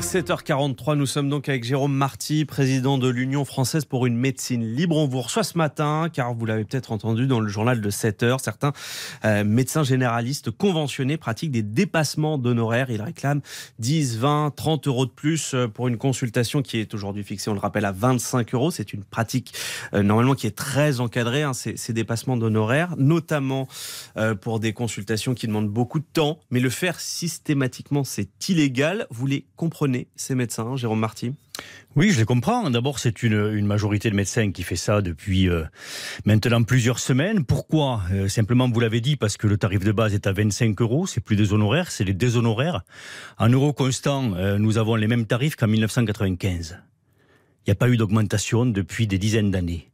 7h43, nous sommes donc avec Jérôme Marty, président de l'Union française pour une médecine libre. On vous reçoit ce matin, car vous l'avez peut-être entendu dans le journal de 7h, certains euh, médecins généralistes conventionnés pratiquent des dépassements d'honoraires. Ils réclament 10, 20, 30 euros de plus euh, pour une consultation qui est aujourd'hui fixée, on le rappelle, à 25 euros. C'est une pratique euh, normalement qui est très encadrée, hein, ces, ces, dépassements d'honoraires, notamment pour des consultations qui demandent beaucoup de temps. Mais le faire systématiquement, c'est illégal. Vous les comprenez ces médecins, Jérôme Marty? Oui, je les comprends. D'abord, c'est une, majorité de médecins qui fait ça depuis euh, maintenant plusieurs semaines. Pourquoi? Euh, Simplement, vous l'avez dit, parce que le tarif de base est à 25 euros. C'est plus des honoraires, c'est les déshonoraires. En euros constants, euh, nous avons les mêmes tarifs qu'en 1995. Il n'y a pas eu d'augmentation depuis des dizaines d'années.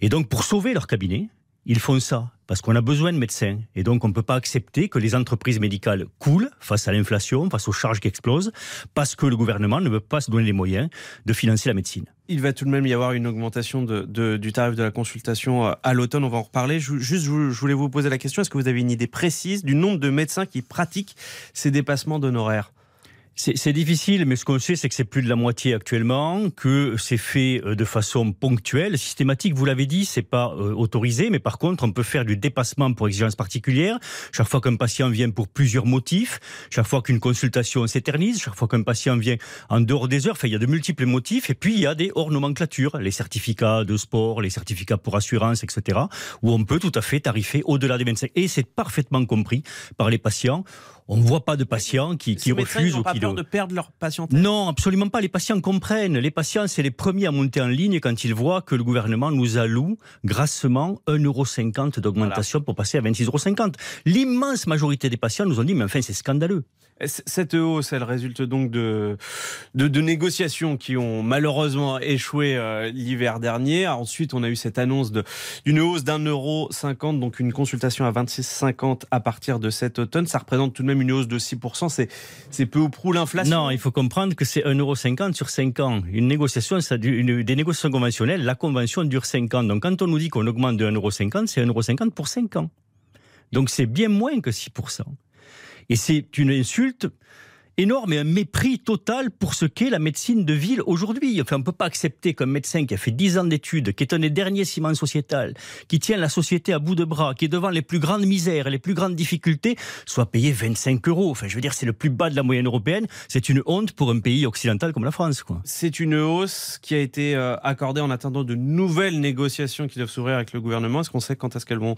Et donc, pour sauver leur cabinet, ils font ça parce qu'on a besoin de médecins. Et donc, on ne peut pas accepter que les entreprises médicales coulent face à l'inflation, face aux charges qui explosent, parce que le gouvernement ne veut pas se donner les moyens de financer la médecine. Il va tout de même y avoir une augmentation du tarif de la consultation euh, à l'automne, on va en reparler. juste, je voulais vous poser la question, est-ce que vous avez une idée précise du nombre de médecins qui pratiquent ces dépassements d'honoraires? C'est difficile, mais ce qu'on sait, c'est que c'est plus de la moitié actuellement, que c'est fait euh, de façon ponctuelle, systématique. Vous l'avez dit, c'est pas euh, autorisé, mais par contre, on peut faire du dépassement pour exigence particulière. Chaque fois qu'un patient vient pour plusieurs motifs, chaque fois qu'une consultation s'éternise, chaque fois qu'un patient vient en dehors des heures, enfin, il y a de multiples motifs. Et puis, il y a des hors nomenclatures, les certificats de sport, les certificats pour assurance, etc., où on peut tout à fait tarifer au-delà des 25. Et c'est parfaitement compris par les patients on ne voit pas de patients qui, qui refusent ou qui peur de perdre leur patiente. Non, absolument pas. Les patients comprennent. Les patients, c'est les premiers à monter en ligne quand ils voient que le gouvernement nous alloue grassement 1,50€ d'augmentation pour passer à 26,50€. L'immense majorité des patients nous ont dit, mais enfin, c'est scandaleux. Cette hausse, elle résulte donc de, de, négociations qui ont malheureusement échoué euh, l'hiver dernier. Ensuite, on a eu cette annonce d'une hausse d'un euro cinquante, donc une consultation à 26,50 à partir de cet automne. Ça représente tout de même une hausse de 6%. C'est peu ou prou l'inflation. Non, il faut comprendre que c'est 1,50€ sur 5 ans. Une négociation, ça, des négociations conventionnelles, la convention dure 5 ans. Donc quand on nous dit qu'on augmente de 1,50€, c'est 1,50€ pour 5 ans. Donc c'est bien moins que 6%. Et c'est une insulte énorme et un mépris total pour ce qu'est la médecine de ville aujourd'hui. Enfin, on ne peut pas accepter qu'un médecin qui a fait 10 ans d'études, qui est un des derniers ciments sociétal, qui tient la société à bout de bras, qui est devant les plus grandes misères et les plus grandes difficultés, soit payé 25 euros. Enfin, je veux dire, c'est le plus bas de la moyenne européenne. C'est une honte pour un pays occidental comme la France. C'est une hausse qui a été euh, accordée en attendant de nouvelles négociations qui doivent s'ouvrir avec le gouvernement. Est-ce qu'on sait quand est-ce qu'elles vont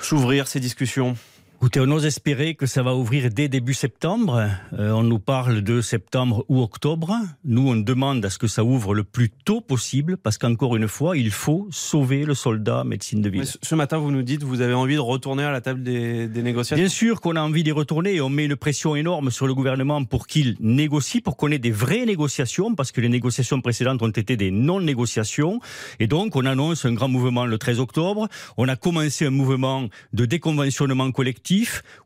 s'ouvrir, ces discussions? Écoutez, on ose espérer que ça va ouvrir dès début septembre. Euh, on nous parle de septembre ou octobre. Nous, on demande à ce que ça ouvre le plus tôt possible, parce qu'encore une fois, il faut sauver le soldat médecine de ville. ce matin, vous nous dites, vous avez envie de retourner à la table des, des négociations Bien sûr qu'on a envie d'y retourner et on met une pression énorme sur le gouvernement pour qu'il négocie, pour qu'on ait des vraies négociations, parce que les négociations précédentes ont été des non-négociations. Et donc, on annonce un grand mouvement le 13 octobre. On a commencé un mouvement de déconventionnement collectif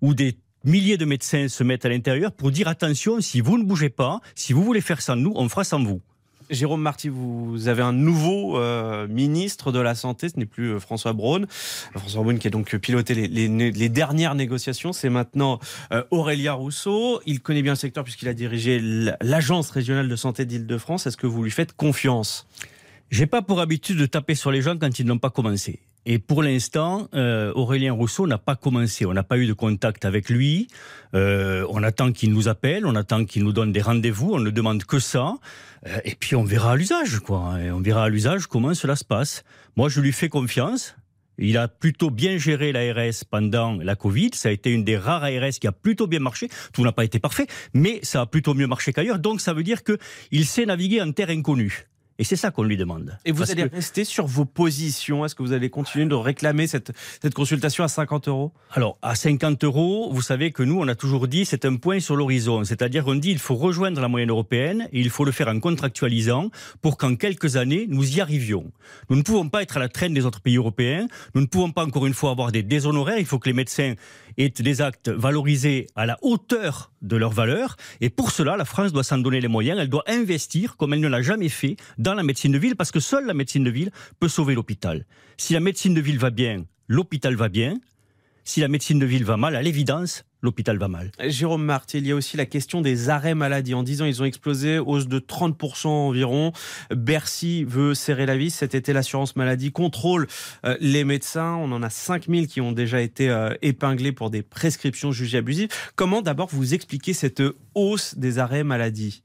où des milliers de médecins se mettent à l'intérieur pour dire attention, si vous ne bougez pas, si vous voulez faire sans nous, on fera sans vous. Jérôme Marty, vous avez un nouveau euh, ministre de la Santé, ce n'est plus euh, François Braun. François Braun qui a donc piloté les, dernières négociations, c'est maintenant euh, Aurélien Rousseau. Il connaît bien le secteur puisqu'il a dirigé l'Agence régionale de santé d'Île-de-France. Est-ce que vous lui faites confiance? J'ai pas pour habitude de taper sur les gens quand ils n'ont pas commencé. Et pour l'instant, euh, Aurélien Rousseau n'a pas commencé. On n'a pas eu de contact avec lui. Euh, on attend qu'il nous appelle, on attend qu'il nous donne des rendez-vous. On ne demande que ça. Euh, et puis on verra à l'usage, quoi. Et on verra à l'usage comment cela se passe. Moi, je lui fais confiance. Il a plutôt bien géré l'ARS pendant la Covid. Ça a été une des rares ARS qui a plutôt bien marché. Tout n'a pas été parfait, mais ça a plutôt mieux marché qu'ailleurs. Donc ça veut dire qu'il sait naviguer en terre inconnue. Et c'est ça qu'on lui demande. Et vous allez rester sur vos positions Est-ce que vous allez continuer de réclamer cette, cette consultation à 50 euros? Alors, à 50 euros, vous savez que nous, on a toujours dit c'est un point sur l'horizon. C'est-à-dire qu'on dit il faut rejoindre la moyenne européenne et il faut le faire en contractualisant pour qu'en quelques années, nous y arrivions. Nous ne pouvons pas être à la traîne des autres pays européens. Nous ne pouvons pas, encore une fois, avoir des déshonoraires. Il faut que les médecins aient des actes valorisés à la hauteur de leur valeur. Et pour cela, la France doit s'en donner les moyens. Elle doit investir, comme elle ne l'a jamais fait, dans la médecine de ville, parce que seule la médecine de ville peut sauver l'hôpital. Si la médecine de ville va bien, l'hôpital va bien. Si la médecine de ville va mal, à l'évidence, l'hôpital va mal. Jérôme Marty, il y a aussi la question des arrêts maladie. En 10 ans, ils ont explosé, hausse de 30% environ. Bercy veut serrer la vis. Cet été, l'assurance maladie contrôle euh, les médecins. On en a 5000 qui ont déjà été euh, épinglés pour des prescriptions jugées abusives. Comment d'abord vous expliquez cette hausse des arrêts maladie?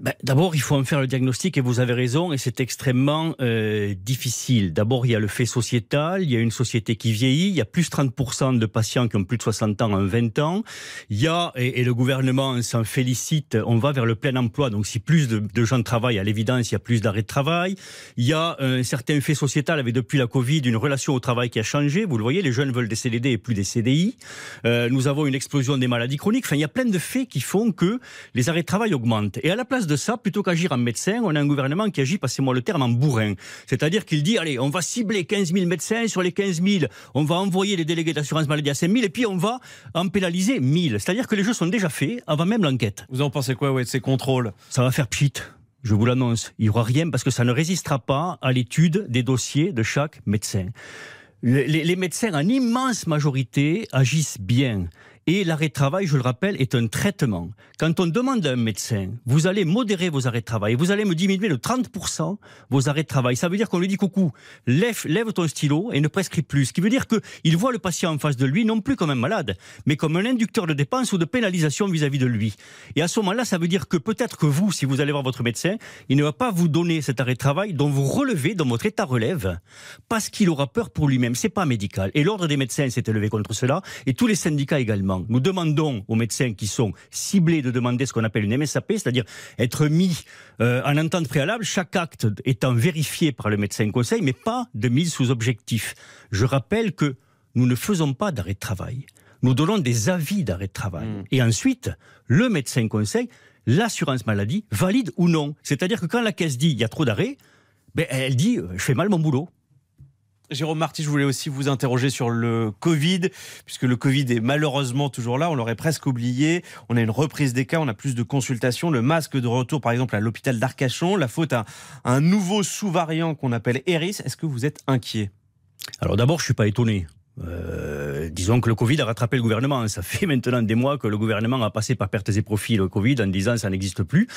Ben, D'abord, il faut en faire le diagnostic et vous avez raison, et c'est extrêmement euh, difficile. D'abord, il y a le fait sociétal, il y a une société qui vieillit, il y a plus de 30% de patients qui ont plus de 60 ans en 20 ans. Il y a, et, le gouvernement s'en félicite, on va vers le plein emploi. Donc, si plus de, de gens travaillent, à l'évidence, il y a plus d'arrêts de travail. Il y a un certain fait sociétal avec, depuis la Covid, une relation au travail qui a changé. Vous le voyez, les jeunes veulent des CDD et plus des CDI. Euh, nous avons une explosion des maladies chroniques. Enfin, il y a plein de faits qui font que les arrêts de travail augmentent. Et à la place de ça, plutôt qu'agir en médecin, on a un gouvernement qui agit, passez-moi le terme, en bourrin. C'est-à-dire qu'il dit, allez, on va cibler 15 000 médecins, sur les 15 000, on va envoyer les délégués d'assurance maladie à 5 000, et puis on va en pénaliser 1000. C'est-à-dire que les jeux sont déjà faits avant même l'enquête. Vous en pensez quoi, ouais, de ces contrôles? Ça va faire pchit. Je vous l'annonce. Il n'y aura rien parce que ça ne résistera pas à l'étude des dossiers de chaque médecin. Les, les médecins, en immense majorité, agissent bien. Et l'arrêt de travail, je le rappelle, est un traitement. Quand on demande à un médecin, vous allez modérer vos arrêts de travail, vous allez me diminuer de 30% vos arrêts de travail. Ça veut dire qu'on lui dit coucou, lève, ton stylo et ne prescrit plus. Ce qui veut dire qu'il voit le patient en face de lui non plus comme un malade, mais comme un inducteur de dépenses ou de pénalisation vis-à-vis de lui. Et à ce moment-là, ça veut dire que peut-être que vous, si vous allez voir votre médecin, il ne va pas vous donner cet arrêt de travail dont vous relevez, dont votre état relève, parce qu'il aura peur pour lui-même. C'est pas médical. Et l'ordre des médecins s'est élevé contre cela, et tous les syndicats également. Nous demandons aux médecins qui sont ciblés de demander ce qu'on appelle une MSAP, c'est-à-dire être mis euh, en entente préalable, chaque acte étant vérifié par le médecin conseil, mais pas de mise sous objectif. Je rappelle que nous ne faisons pas d'arrêt de travail. Nous donnons des avis d'arrêt de travail. Hmm. Et ensuite, le médecin conseil, l'assurance maladie, valide ou non. C'est-à-dire que quand la caisse dit il y a trop d'arrêts, ben, elle dit je fais mal mon boulot. Jérôme Marty, je voulais aussi vous interroger sur le Covid, puisque le Covid est malheureusement toujours là, on l'aurait presque oublié. On a une reprise des cas, on a plus de consultations, le masque de retour par exemple à l'hôpital d'Arcachon, la faute à un nouveau sous-variant qu'on appelle Eris. Est-ce que vous êtes inquiet? Alors d'abord, je suis pas étonné. Euh, disons que le Covid a rattrapé le gouvernement. Ça fait maintenant des mois que le gouvernement a passé par pertes et profits le Covid en disant ça n'existe plus.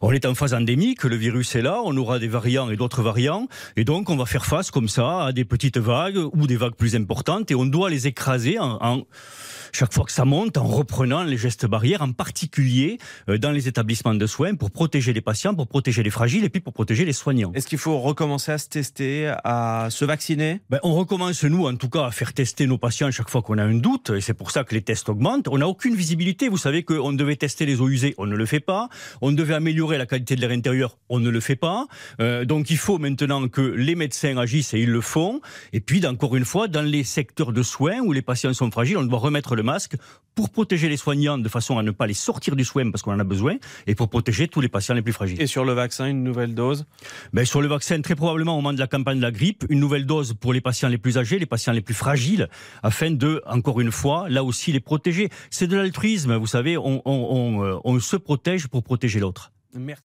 On est en phase endémique, le virus est là, on aura des variants et d'autres variants, et donc on va faire face comme ça à des petites vagues ou des vagues plus importantes, et on doit les écraser en, en chaque fois que ça monte, en reprenant les gestes barrières, en particulier euh, dans les établissements de soins, pour protéger les patients, pour protéger les fragiles et puis pour protéger les soignants. Est-ce qu'il faut recommencer à se tester, à se vacciner? Ben, On recommence, nous, en tout cas, à faire tester nos patients chaque fois qu'on a un doute, et c'est pour ça que les tests augmentent. On n'a aucune visibilité. Vous savez qu'on devait tester les eaux usées, on ne le fait pas. On devait améliorer la qualité de l'air intérieur, on ne le fait pas. Euh, donc il faut maintenant que les médecins agissent et ils le font. Et puis, encore une fois, dans les secteurs de soins où les patients sont fragiles, on doit remettre le masque pour protéger les soignants de façon à ne pas les sortir du soin parce qu'on en a besoin et pour protéger tous les patients les plus fragiles. Et sur le vaccin, une nouvelle dose? Ben, Sur le vaccin, très probablement au moment de la campagne de la grippe, une nouvelle dose pour les patients les plus âgés, les patients les plus fragiles, afin de, encore une fois, là aussi les protéger. C'est de l'altruisme, vous savez, on, on, on, euh, on se protège pour protéger l'autre. Merci.